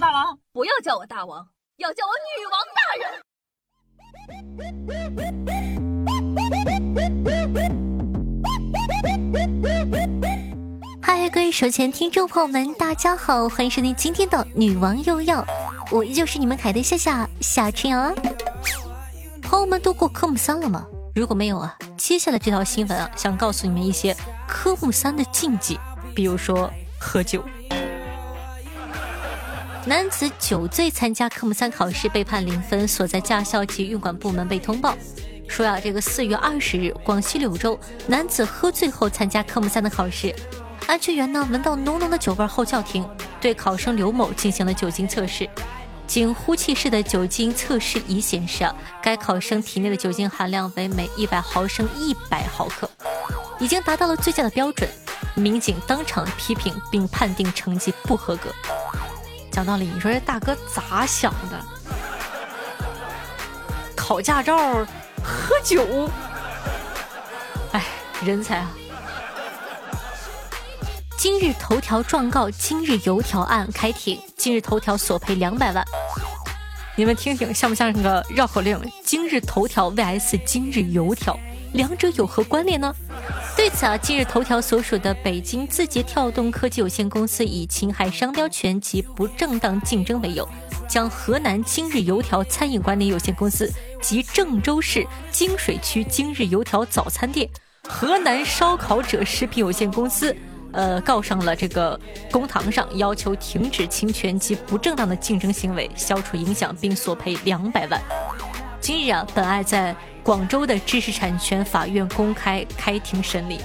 大王，不要叫我大王，要叫我女王大人。嗨，各位手前听众朋友们，大家好，欢迎收听今天的女王又要，我依旧是你们凯的夏夏夏春阳。朋友们都过科目三了吗？如果没有啊，接下来这条新闻啊，想告诉你们一些科目三的禁忌，比如说喝酒。男子酒醉参加科目三考试被判零分，所在驾校及运管部门被通报，说呀，这个四月二十日，广西柳州男子喝醉后参加科目三的考试，安全员呢闻到浓浓的酒味后叫停，对考生刘某进行了酒精测试，经呼气式的酒精测试仪显示啊，该考生体内的酒精含量为每一百毫升一百毫克，已经达到了醉驾的标准，民警当场批评并判定成绩不合格。讲道理，你说这大哥咋想的？考驾照喝酒，哎，人才啊！今日头条状告今日油条案开庭，今日头条索赔两百万。你们听听，像不像个绕口令？今日头条 vs 今日油条，两者有何关联呢？对此啊，今日头条所属的北京字节跳动科技有限公司以侵害商标权及不正当竞争为由，将河南今日油条餐饮管理有限公司及郑州市金水区今日油条早餐店、河南烧烤者食品有限公司，呃，告上了这个公堂上，要求停止侵权及不正当的竞争行为，消除影响，并索赔两百万。今日啊，本案在。广州的知识产权法院公开开庭审理。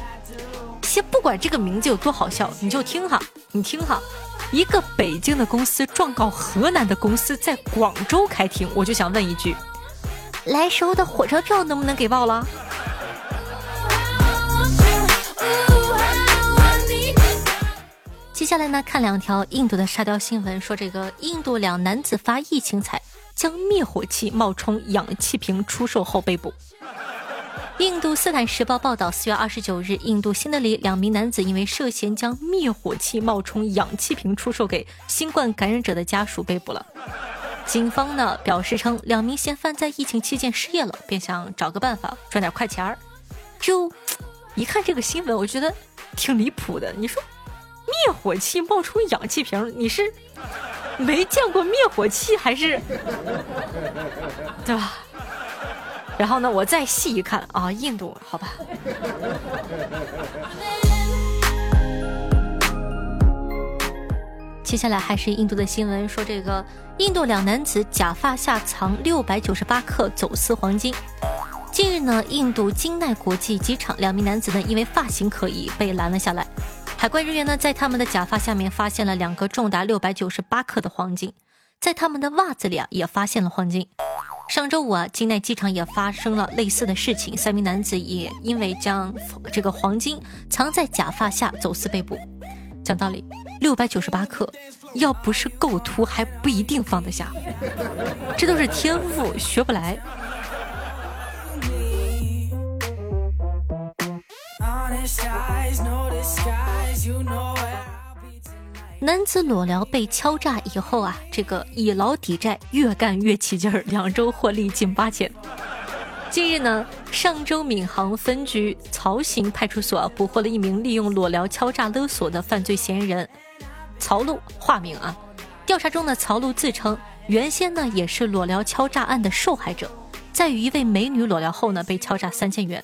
先不管这个名字有多好笑，你就听哈，你听哈，一个北京的公司状告河南的公司在广州开庭，我就想问一句：来时候的火车票能不能给报了？接下来呢，看两条印度的沙雕新闻，说这个印度两男子发疫情财。将灭火器冒充氧气瓶出售后被捕。印度《斯坦时报》报道，四月二十九日，印度新德里两名男子因为涉嫌将灭火器冒充氧气瓶出售给新冠感染者的家属被捕了。警方呢表示称，两名嫌犯在疫情期间失业了，便想找个办法赚点快钱儿。就一看这个新闻，我觉得挺离谱的。你说灭火器冒充氧气瓶，你是？没见过灭火器还是，对吧？然后呢，我再细一看啊，印度，好吧。接下来还是印度的新闻，说这个印度两男子假发下藏六百九十八克走私黄金。近日呢，印度金奈国际机场两名男子呢，因为发型可疑被拦了下来。海关人员呢，在他们的假发下面发现了两个重达六百九十八克的黄金，在他们的袜子里啊，也发现了黄金。上周五啊，金奈机场也发生了类似的事情，三名男子也因为将这个黄金藏在假发下走私被捕。讲道理，六百九十八克，要不是构图，还不一定放得下。这都是天赋，学不来。男子裸聊被敲诈以后啊，这个以牢抵债，越干越起劲儿，两周获利近八千。近日呢，上周闵行分局曹行派出所捕获了一名利用裸聊敲诈勒索的犯罪嫌疑人曹璐，化名啊。调查中呢，曹璐自称原先呢也是裸聊敲诈案的受害者，在与一位美女裸聊后呢，被敲诈三千元。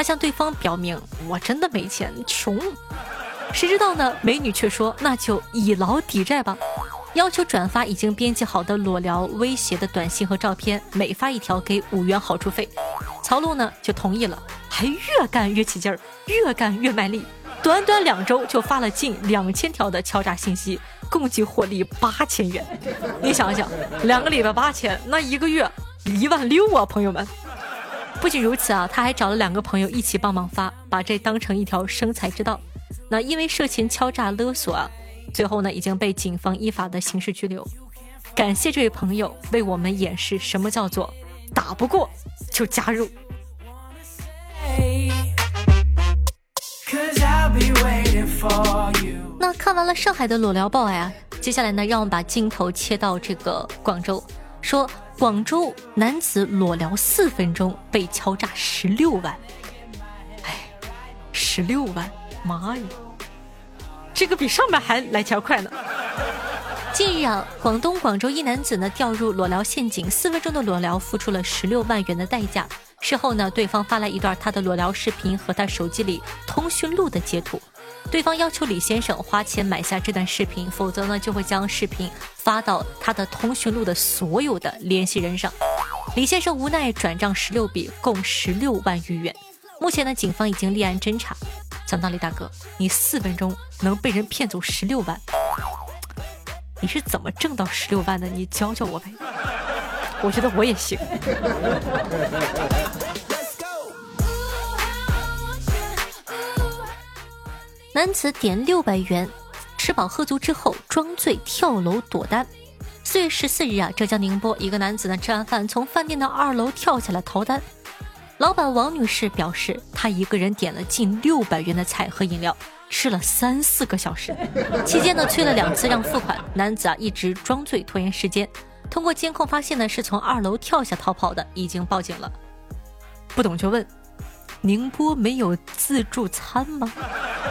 他向对方表明：“我真的没钱，穷。”谁知道呢？美女却说：“那就以劳抵债吧。”要求转发已经编辑好的裸聊威胁的短信和照片，每发一条给五元好处费。曹璐呢就同意了，还越干越起劲儿，越干越卖力。短短两周就发了近两千条的敲诈信息，共计获利八千元。你想想，两个礼拜八千，那一个月一万六啊，朋友们！不仅如此啊，他还找了两个朋友一起帮忙发，把这当成一条生财之道。那因为涉嫌敲诈勒索啊，最后呢已经被警方依法的刑事拘留。感谢这位朋友为我们演示什么叫做打不过就加入。那看完了上海的裸聊报啊，接下来呢，让我们把镜头切到这个广州，说广州男子裸聊四分钟被敲诈十六万。哎，十六万，妈呀，这个比上班还来钱快呢。近日啊，广东广州一男子呢掉入裸聊陷阱，四分钟的裸聊付出了十六万元的代价。事后呢，对方发来一段他的裸聊视频和他手机里通讯录的截图。对方要求李先生花钱买下这段视频，否则呢就会将视频发到他的通讯录的所有的联系人上。李先生无奈转账十六笔，共十六万余元。目前呢，警方已经立案侦查。讲道理，大哥，你四分钟能被人骗走十六万？你是怎么挣到十六万的？你教教我呗，我觉得我也行。男子点六百元，吃饱喝足之后装醉跳楼躲单。四月十四日啊，浙江宁波一个男子呢吃完饭从饭店的二楼跳下来逃单。老板王女士表示，她一个人点了近六百元的菜和饮料。吃了三四个小时，期间呢催了两次让付款，男子啊一直装醉拖延时间。通过监控发现呢是从二楼跳下逃跑的，已经报警了。不懂就问，宁波没有自助餐吗？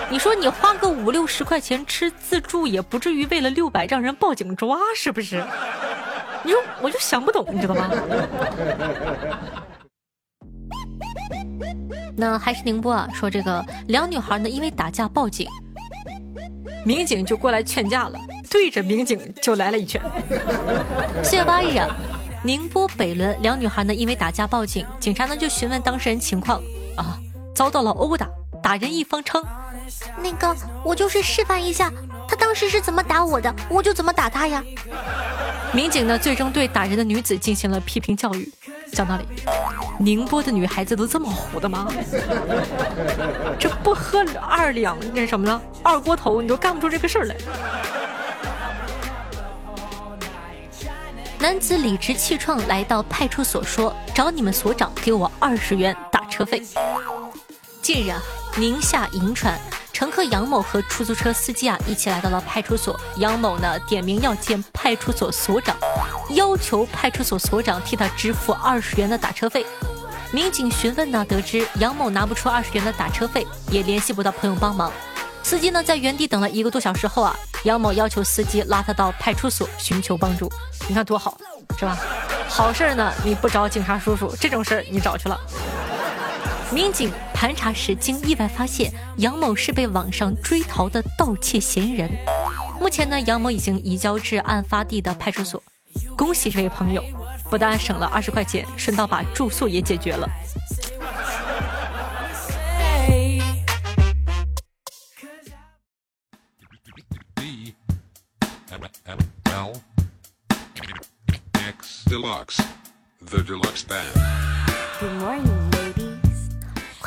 你说你花个五六十块钱吃自助，也不至于为了六百让人报警抓，是不是？你说我就想不懂，你知道吗？那还是宁波啊，说这个两女孩呢，因为打架报警，民警就过来劝架了，对着民警就来了一拳。四月八日啊，宁波北仑两女孩呢因为打架报警，警察呢就询问当事人情况啊，遭到了殴打，打人一方称，那个我就是示范一下，他当时是怎么打我的，我就怎么打他呀。民警呢最终对打人的女子进行了批评教育。讲道理，宁波的女孩子都这么虎的吗？这不喝二两那什么了，二锅头你都干不出这个事儿来。男子理直气壮来到派出所说：“找你们所长给我二十元打车费。”近日啊，宁夏银川。乘客杨某和出租车司机啊一起来到了派出所。杨某呢点名要见派出所所长，要求派出所所长替他支付二十元的打车费。民警询问呢，得知杨某拿不出二十元的打车费，也联系不到朋友帮忙。司机呢在原地等了一个多小时后啊，杨某要求司机拉他到派出所寻求帮助。你看多好，是吧？好事呢你不找警察叔叔，这种事儿你找去了。民警盘查时，经意外发现杨某是被网上追逃的盗窃嫌疑人。目前呢，杨某已经移交至案发地的派出所。恭喜这位朋友，不但省了二十块钱，顺道把住宿也解决了。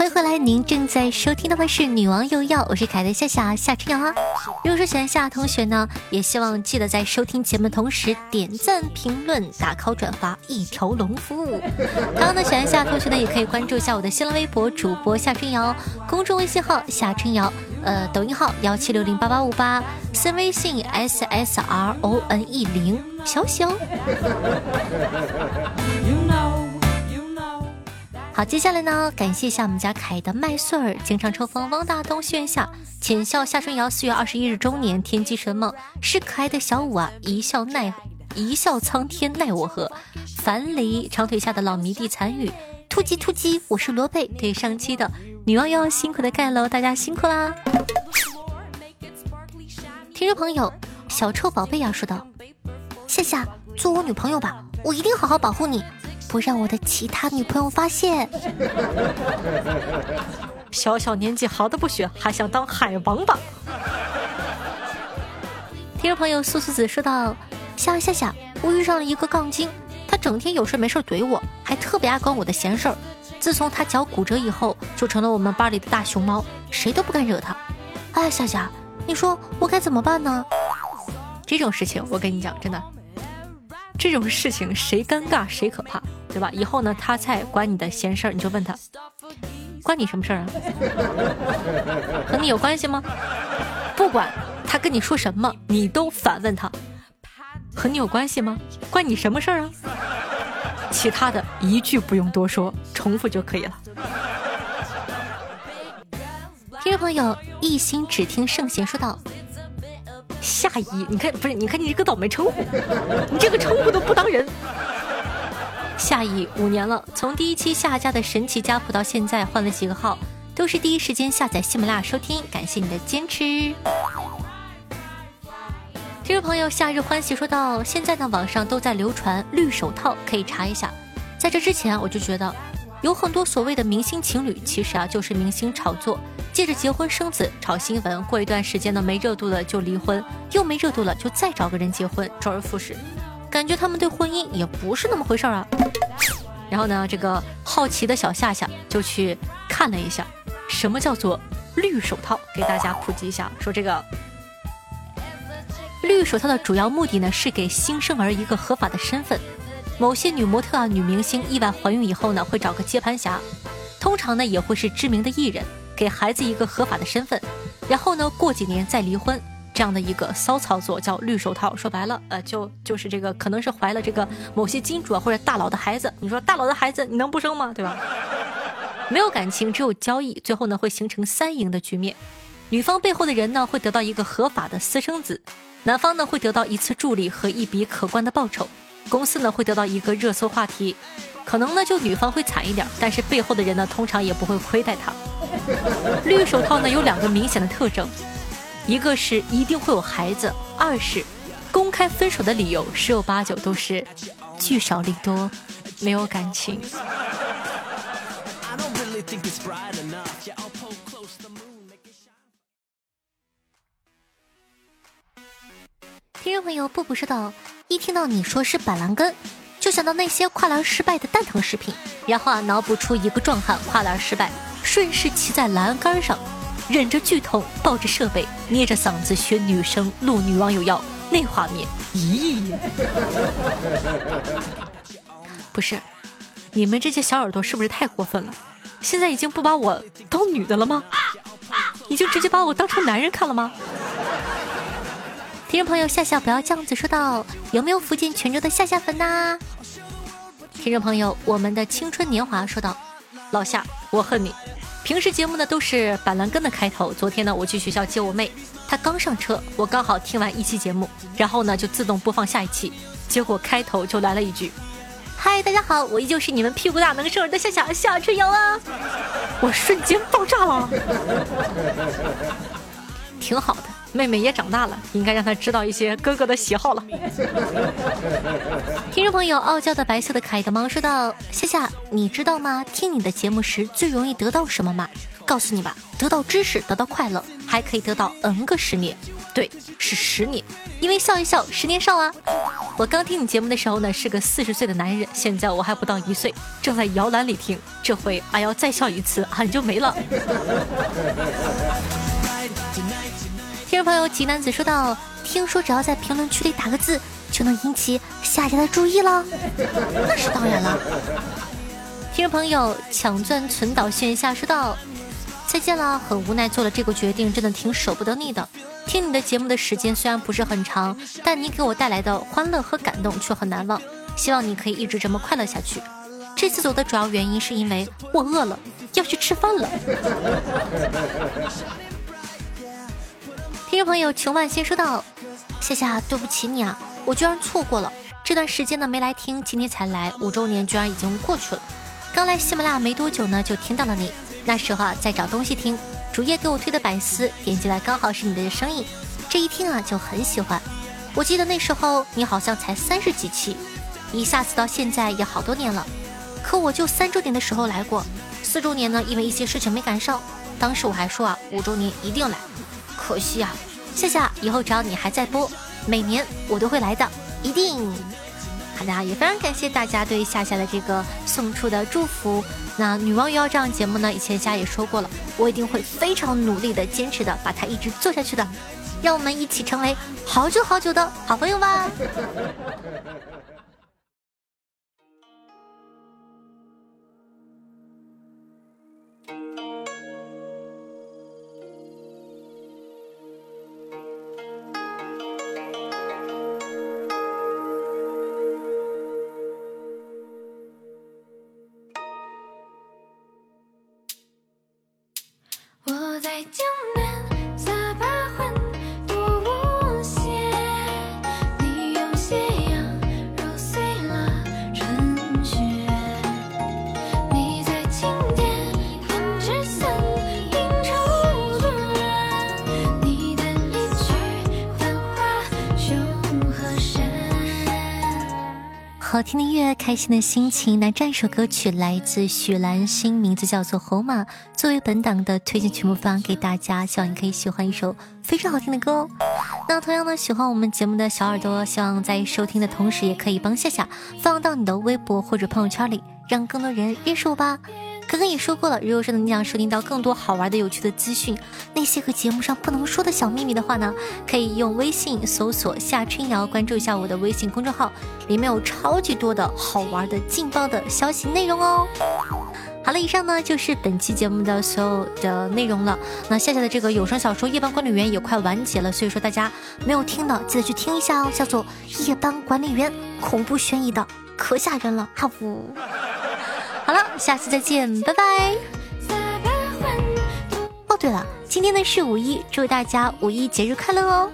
欢迎回来，您正在收听的是《女王又要》，我是凯的夏夏夏春瑶啊。如果说喜欢夏同学呢，也希望记得在收听节目同时点赞、评论、打 call、转发一条龙服务。同样的，喜欢夏同学呢，也可以关注一下我的新浪微博主播夏春瑶，公众微信号夏春瑶，呃，抖音号幺七六零八八五八，私微信 s s r o n e 零，小小。好，接下来呢，感谢一下我们家凯的麦穗儿，经常抽风，汪大东、炫下、浅笑、夏春瑶，四月二十一日周年，天机神梦是可爱的小五啊，一笑奈一笑苍天奈我何，樊梨长腿下的老迷弟残雨，突击突击，我是罗贝，对上期的女王要辛苦的盖楼，大家辛苦啦！听众朋友，小臭宝贝呀说道：夏夏，做我女朋友吧，我一定好好保护你。不让我的其他女朋友发现。小小年纪好的不学，还想当海王吧？听众朋友素素子说道：“夏夏夏，我遇上了一个杠精，他整天有事没事怼我，还特别爱管我的闲事儿。自从他脚骨折以后，就成了我们班里的大熊猫，谁都不敢惹他。哎，夏夏，你说我该怎么办呢？这种事情我跟你讲，真的，这种事情谁尴尬谁可怕。”对吧？以后呢，他再管你的闲事儿，你就问他，关你什么事儿啊？和你有关系吗？不管，他跟你说什么，你都反问他，和你有关系吗？关你什么事儿啊？其他的一句不用多说，重复就可以了。听众朋友一心只听圣贤说道：“夏姨，你看不是？你看你这个倒霉称呼，你这个称呼都不当人。夏姨五年了，从第一期夏家的神奇家谱到现在换了几个号，都是第一时间下载喜马拉雅收听，感谢你的坚持。听众朋友夏日欢喜说道：现在呢，网上都在流传绿手套，可以查一下。在这之前，我就觉得有很多所谓的明星情侣，其实啊就是明星炒作。借着结婚生子炒新闻，过一段时间呢没热度了就离婚，又没热度了就再找个人结婚，周而复始，感觉他们对婚姻也不是那么回事儿啊。然后呢，这个好奇的小夏夏就去看了一下，什么叫做绿手套，给大家普及一下，说这个绿手套的主要目的呢是给新生儿一个合法的身份。某些女模特啊、女明星意外怀孕以后呢，会找个接盘侠，通常呢也会是知名的艺人。给孩子一个合法的身份，然后呢，过几年再离婚，这样的一个骚操作叫绿手套。说白了，呃，就就是这个，可能是怀了这个某些金主啊或者大佬的孩子。你说大佬的孩子，你能不生吗？对吧？没有感情，只有交易，最后呢会形成三赢的局面。女方背后的人呢会得到一个合法的私生子，男方呢会得到一次助力和一笔可观的报酬，公司呢会得到一个热搜话题。可能呢就女方会惨一点，但是背后的人呢通常也不会亏待她。绿手套呢有两个明显的特征，一个是一定会有孩子，二是公开分手的理由十有八九都是聚少离多，没有感情。听众朋友布布说道：“一听到你说是板蓝根。”就想到那些跨栏失败的蛋疼视频，然后啊，脑补出一个壮汉跨栏失败，顺势骑在栏杆上，忍着剧痛，抱着设备，捏着嗓子学女生录女网友要，那画面，咦？不是，你们这些小耳朵是不是太过分了？现在已经不把我当女的了吗？已经直接把我当成男人看了吗？听众朋友夏夏不要这样子说道，有没有福建泉州的夏夏粉呐？听众朋友，我们的青春年华说道：“老夏，我恨你。平时节目呢都是板蓝根的开头。昨天呢我去学校接我妹，她刚上车，我刚好听完一期节目，然后呢就自动播放下一期，结果开头就来了一句：嗨，大家好，我依旧是你们屁股大能生儿的夏夏夏春瑶啊！我瞬间爆炸了，挺好的。”妹妹也长大了，应该让她知道一些哥哥的喜好了。听众朋友，傲娇的白色的可爱的猫说道：“夏夏，你知道吗？听你的节目时最容易得到什么吗？告诉你吧，得到知识，得到快乐，还可以得到 N 个十年。对，是十年，因为笑一笑，十年少啊。我刚听你节目的时候呢，是个四十岁的男人，现在我还不到一岁，正在摇篮里听。这回俺要再笑一次，俺就没了。”听众朋友，吉男子说道：“听说只要在评论区里打个字，就能引起下家的注意了。”那是当然了。听众朋友，抢钻存岛线下说道：“再见了，很无奈做了这个决定，真的挺舍不得你的。听你的节目的时间虽然不是很长，但你给我带来的欢乐和感动却很难忘。希望你可以一直这么快乐下去。这次走的主要原因是因为我饿了，要去吃饭了。”听众朋友，秦万先说道：“夏夏，对不起你啊，我居然错过了这段时间呢，没来听，今天才来，五周年居然已经过去了。刚来喜马拉雅没多久呢，就听到了你，那时候啊在找东西听，主页给我推的百思，点进来刚好是你的声音，这一听啊就很喜欢。我记得那时候你好像才三十几期，一下子到现在也好多年了。可我就三周年的时候来过，四周年呢因为一些事情没赶上，当时我还说啊五周年一定来。”可惜啊，夏夏，以后只要你还在播，每年我都会来的，一定。好的，也非常感谢大家对夏夏的这个送出的祝福。那女王瑶这样节目呢，以前夏也说过了，我一定会非常努力的、坚持的，把它一直做下去的。让我们一起成为好久好久的好朋友吧。听的音乐，开心的心情。那这一首歌曲来自许兰心，名字叫做《红马》，作为本档的推荐曲目放给大家，希望你可以喜欢一首非常好听的歌哦。那同样呢，喜欢我们节目的小耳朵，希望在收听的同时，也可以帮夏夏放到你的微博或者朋友圈里，让更多人认识我吧。刚刚也说过了，如果说你想收听到更多好玩的、有趣的资讯，那些个节目上不能说的小秘密的话呢，可以用微信搜索夏春瑶，关注一下我的微信公众号，里面有超级多的好玩的、劲爆的消息内容哦。好了，以上呢就是本期节目的所有的内容了。那夏夏的这个有声小说《夜班管理员》也快完结了，所以说大家没有听的记得去听一下哦，叫做《夜班管理员》，恐怖悬疑的，可吓人了，哈呜。好了，下次再见，拜拜。哦，对了，今天呢是五一，祝大家五一节日快乐哦。